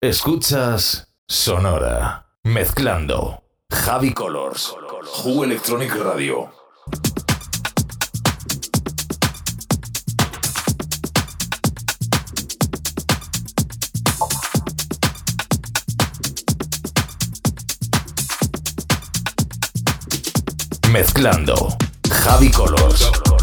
Escuchas Sonora. Mezclando. Javi Colors. Who Electronic Radio. Mezclando. Javi Colors.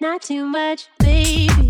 Not too much, baby.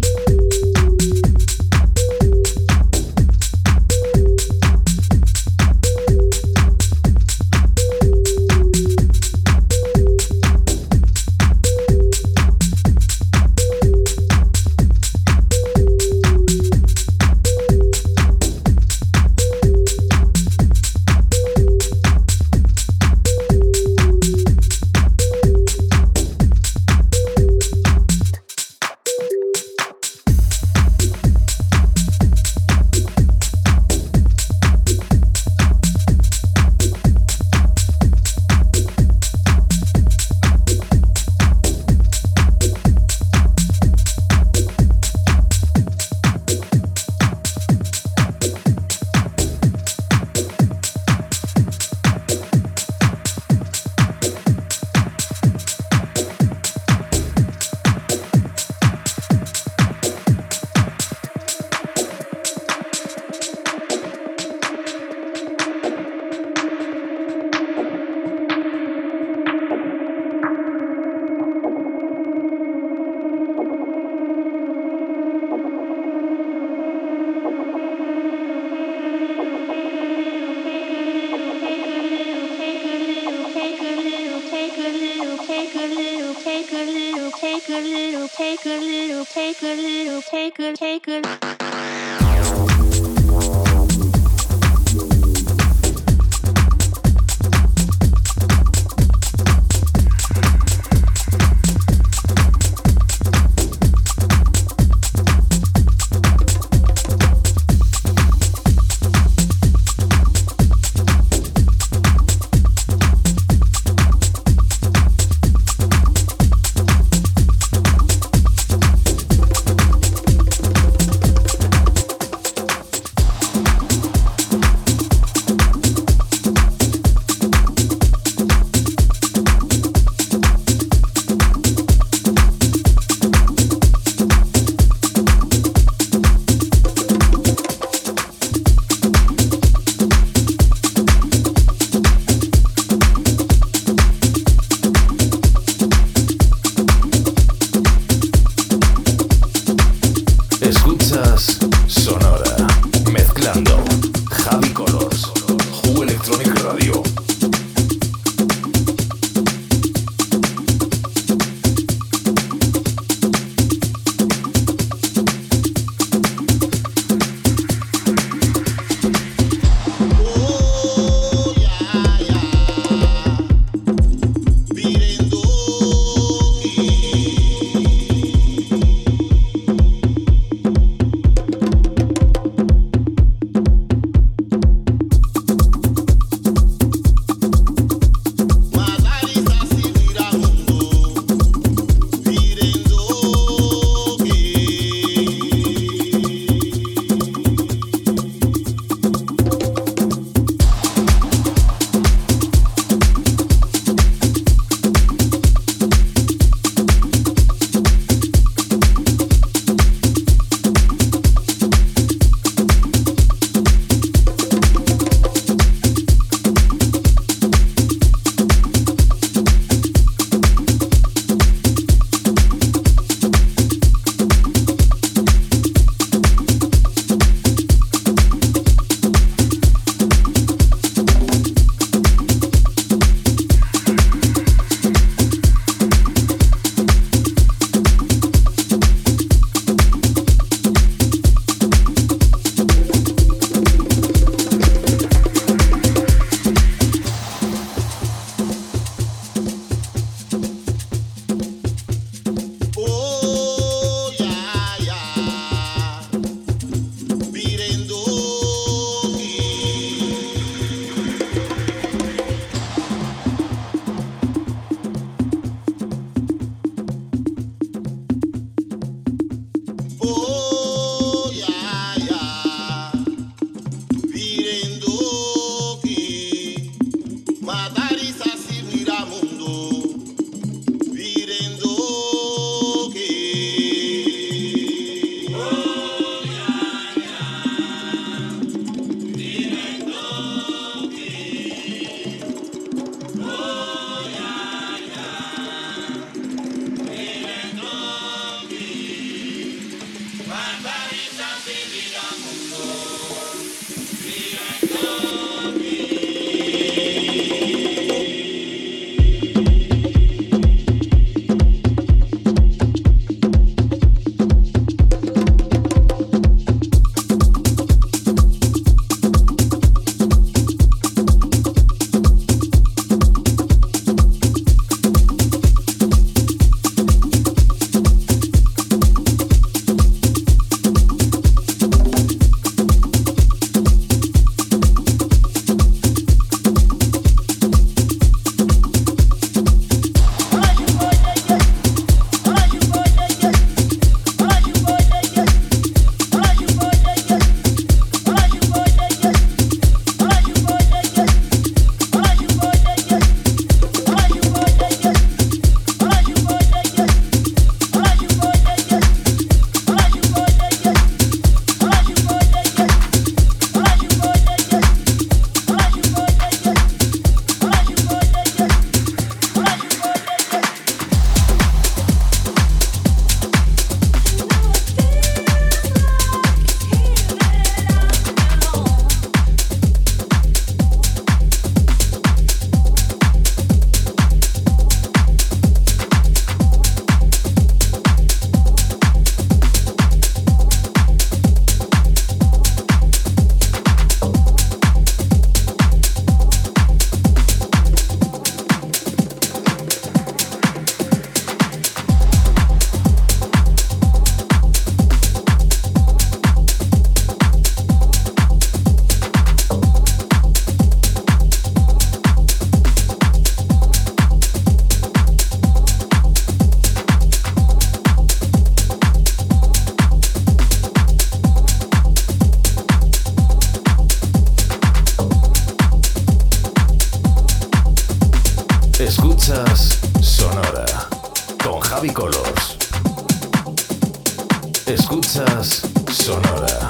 Sonora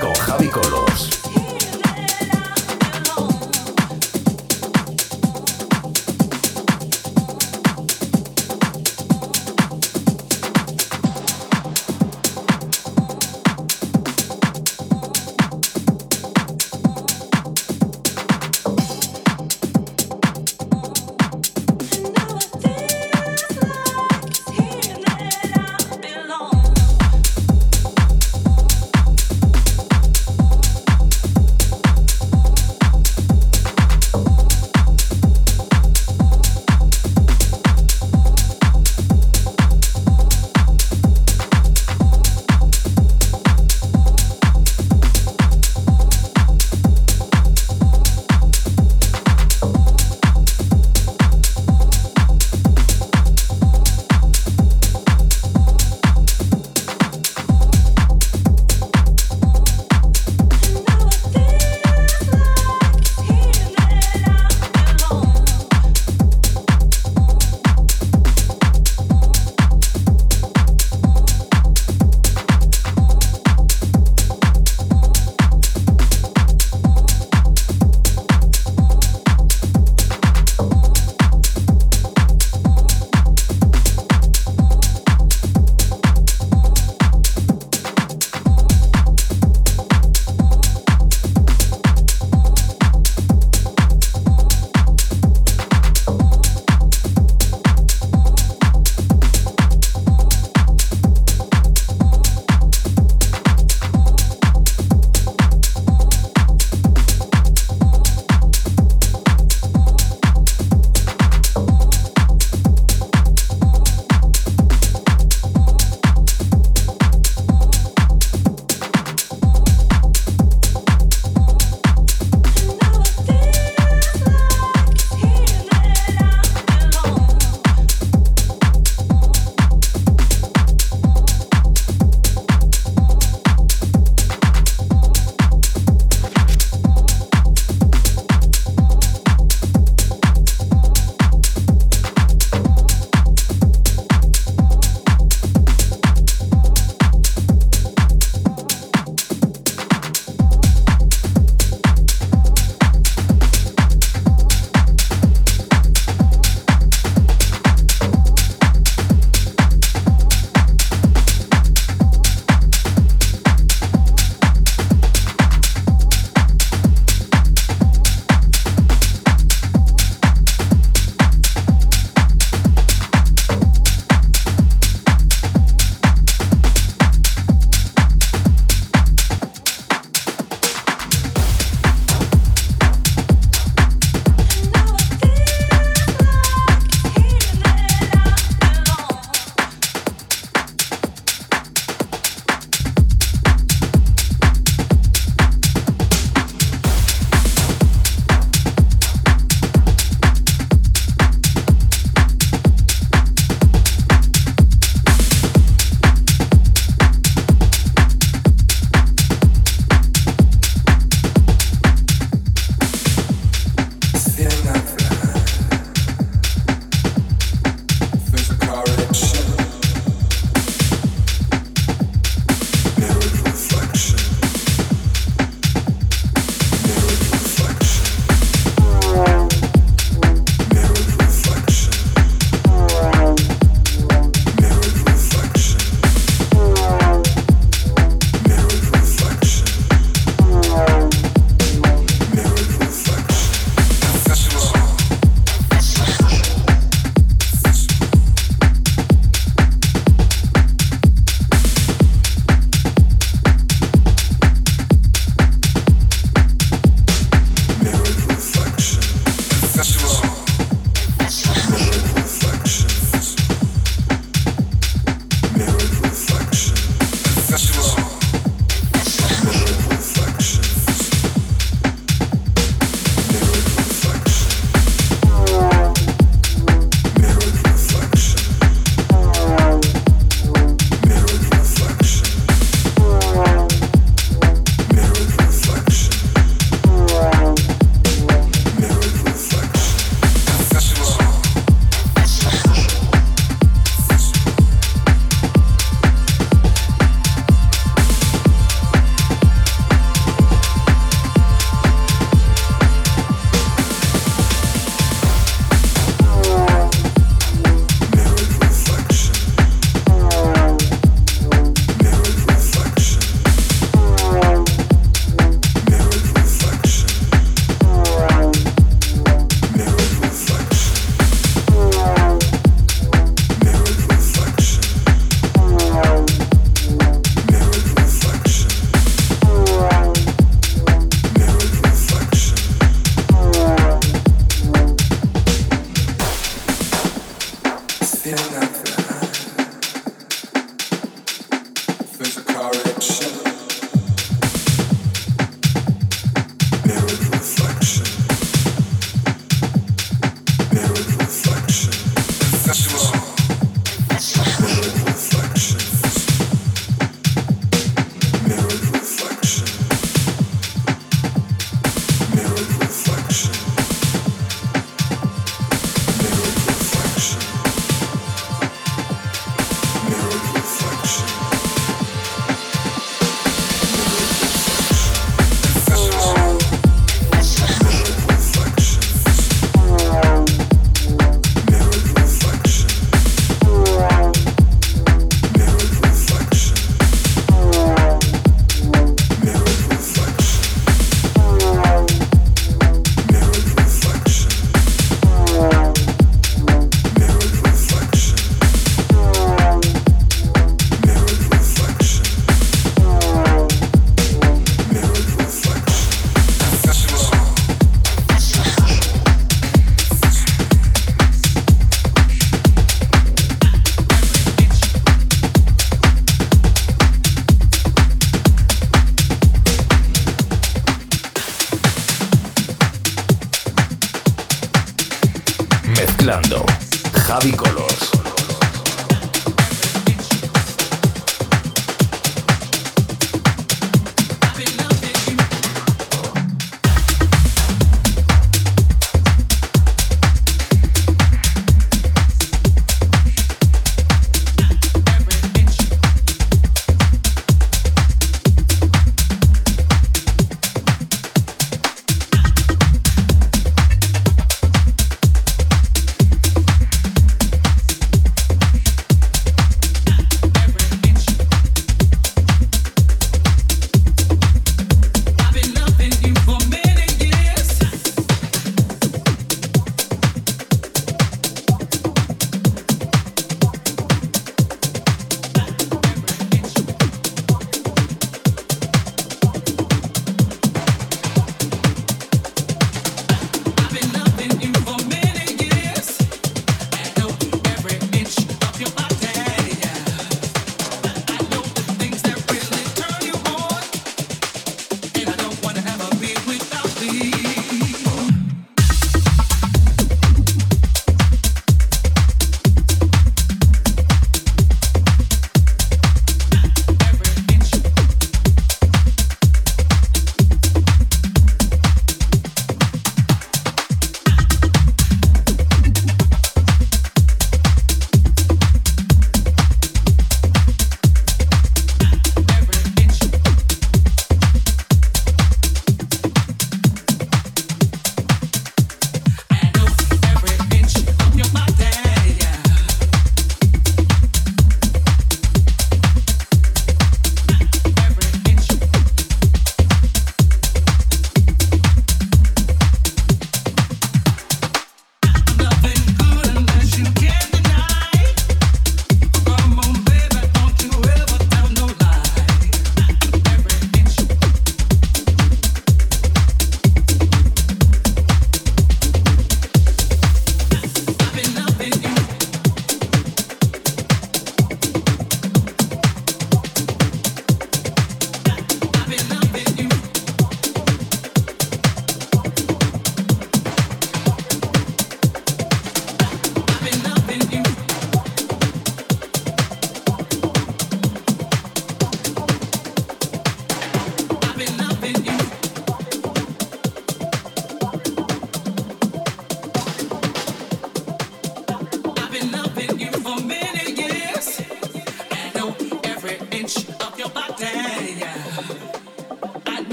con Javi Colors.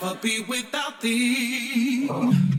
never be without thee.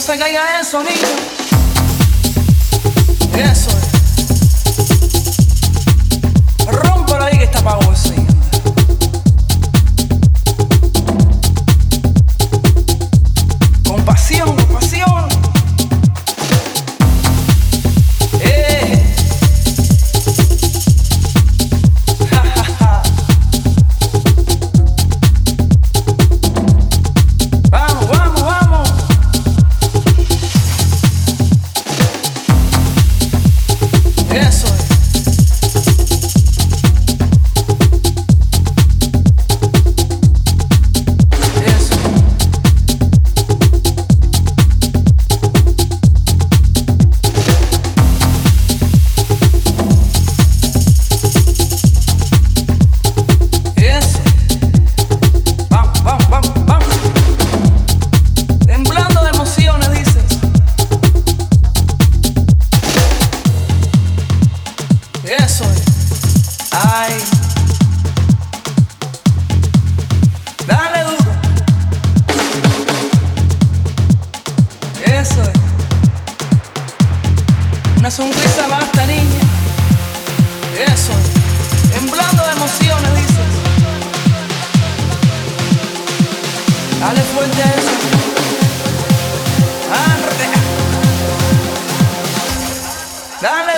você ganha essa linha. Dale.